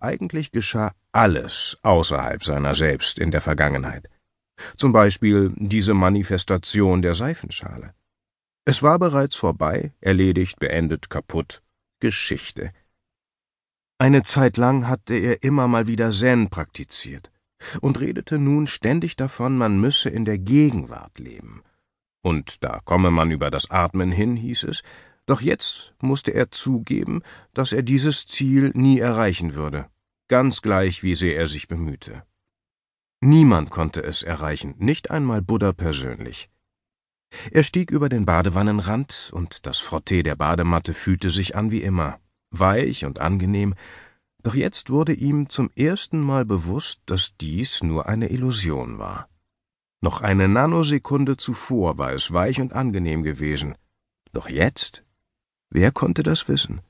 Eigentlich geschah alles außerhalb seiner selbst in der Vergangenheit. Zum Beispiel diese Manifestation der Seifenschale. Es war bereits vorbei, erledigt, beendet, kaputt. Geschichte. Eine Zeit lang hatte er immer mal wieder Zen praktiziert und redete nun ständig davon, man müsse in der Gegenwart leben. Und da komme man über das Atmen hin, hieß es, doch jetzt musste er zugeben, dass er dieses Ziel nie erreichen würde, ganz gleich wie sehr er sich bemühte. Niemand konnte es erreichen, nicht einmal Buddha persönlich. Er stieg über den Badewannenrand, und das Frottee der Badematte fühlte sich an wie immer weich und angenehm, doch jetzt wurde ihm zum ersten Mal bewusst, dass dies nur eine Illusion war. Noch eine Nanosekunde zuvor war es weich und angenehm gewesen, doch jetzt? Wer konnte das wissen?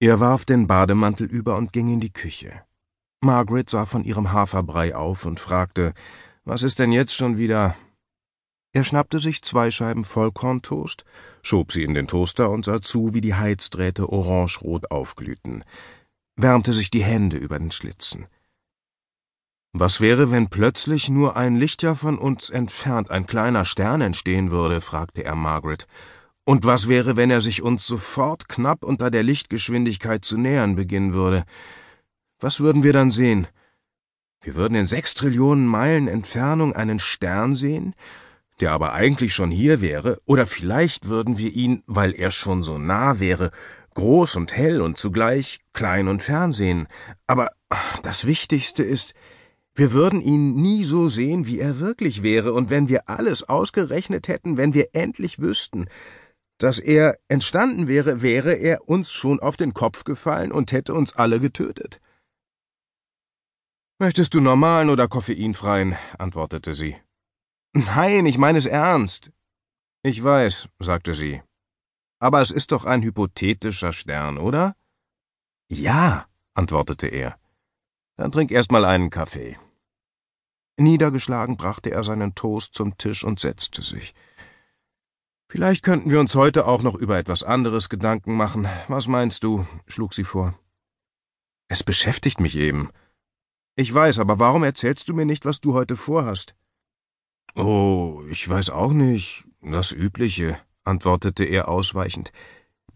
Er warf den Bademantel über und ging in die Küche. Margaret sah von ihrem Haferbrei auf und fragte, was ist denn jetzt schon wieder? Er schnappte sich zwei Scheiben Vollkorntoast, schob sie in den Toaster und sah zu, wie die Heizdrähte orangerot aufglühten, wärmte sich die Hände über den Schlitzen. Was wäre, wenn plötzlich nur ein Lichtjahr von uns entfernt ein kleiner Stern entstehen würde? fragte er Margaret. Und was wäre, wenn er sich uns sofort knapp unter der Lichtgeschwindigkeit zu nähern beginnen würde? Was würden wir dann sehen? Wir würden in sechs Trillionen Meilen Entfernung einen Stern sehen, der aber eigentlich schon hier wäre, oder vielleicht würden wir ihn, weil er schon so nah wäre, groß und hell und zugleich klein und fern sehen. Aber das Wichtigste ist, wir würden ihn nie so sehen, wie er wirklich wäre, und wenn wir alles ausgerechnet hätten, wenn wir endlich wüssten, dass er entstanden wäre, wäre er uns schon auf den Kopf gefallen und hätte uns alle getötet. Möchtest du normalen oder koffeinfreien? antwortete sie. Nein, ich meine es ernst. Ich weiß, sagte sie. Aber es ist doch ein hypothetischer Stern, oder? Ja, antwortete er. Dann trink erst mal einen Kaffee. Niedergeschlagen brachte er seinen Toast zum Tisch und setzte sich. Vielleicht könnten wir uns heute auch noch über etwas anderes Gedanken machen. Was meinst du? schlug sie vor. Es beschäftigt mich eben. Ich weiß, aber warum erzählst du mir nicht, was du heute vorhast? Oh, ich weiß auch nicht. Das Übliche, antwortete er ausweichend,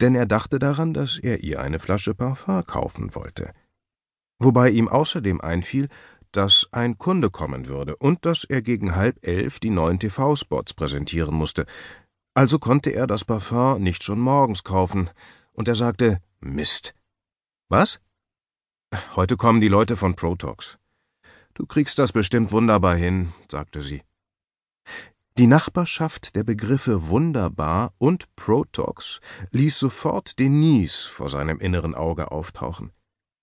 denn er dachte daran, dass er ihr eine Flasche Parfum kaufen wollte. Wobei ihm außerdem einfiel, dass ein Kunde kommen würde und dass er gegen halb elf die neuen TV-Spots präsentieren musste. Also konnte er das Parfum nicht schon morgens kaufen, und er sagte Mist. Was? Heute kommen die Leute von Protox. Du kriegst das bestimmt wunderbar hin, sagte sie. Die Nachbarschaft der Begriffe wunderbar und Protox ließ sofort Denise vor seinem inneren Auge auftauchen.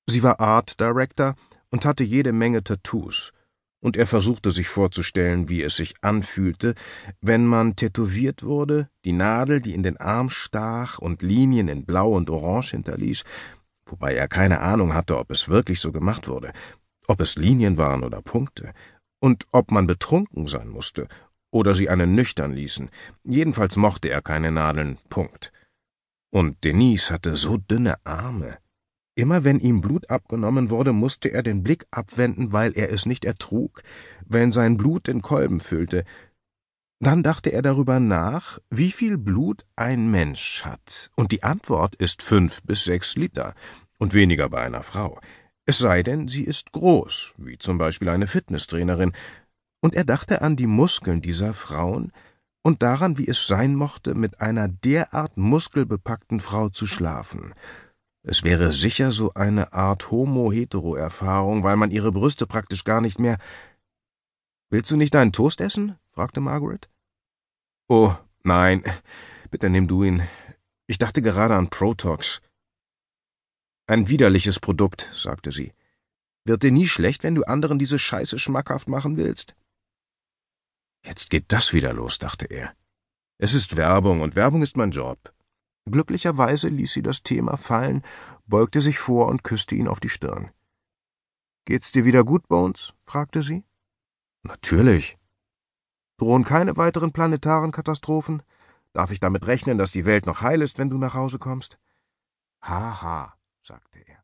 Sie war Art Director und hatte jede Menge Tattoos, und er versuchte sich vorzustellen, wie es sich anfühlte, wenn man tätowiert wurde, die Nadel, die in den Arm stach und Linien in Blau und Orange hinterließ, wobei er keine Ahnung hatte, ob es wirklich so gemacht wurde, ob es Linien waren oder Punkte, und ob man betrunken sein musste oder sie einen nüchtern ließen. Jedenfalls mochte er keine Nadeln. Punkt. Und Denise hatte so dünne Arme. Immer wenn ihm Blut abgenommen wurde, musste er den Blick abwenden, weil er es nicht ertrug, wenn sein Blut den Kolben füllte. Dann dachte er darüber nach, wie viel Blut ein Mensch hat, und die Antwort ist fünf bis sechs Liter, und weniger bei einer Frau. Es sei denn, sie ist groß, wie zum Beispiel eine Fitnesstrainerin, und er dachte an die Muskeln dieser Frauen und daran, wie es sein mochte, mit einer derart muskelbepackten Frau zu schlafen. Es wäre sicher so eine Art Homo-Hetero-Erfahrung, weil man ihre Brüste praktisch gar nicht mehr. Willst du nicht einen Toast essen? fragte Margaret. Oh, nein. Bitte nimm du ihn. Ich dachte gerade an Protox. Ein widerliches Produkt, sagte sie. Wird dir nie schlecht, wenn du anderen diese Scheiße schmackhaft machen willst? Jetzt geht das wieder los, dachte er. Es ist Werbung, und Werbung ist mein Job. Glücklicherweise ließ sie das Thema fallen, beugte sich vor und küsste ihn auf die Stirn. Geht's dir wieder gut, Bones? fragte sie. Natürlich. Drohen keine weiteren planetaren Katastrophen? Darf ich damit rechnen, dass die Welt noch heil ist, wenn du nach Hause kommst? Haha, sagte er.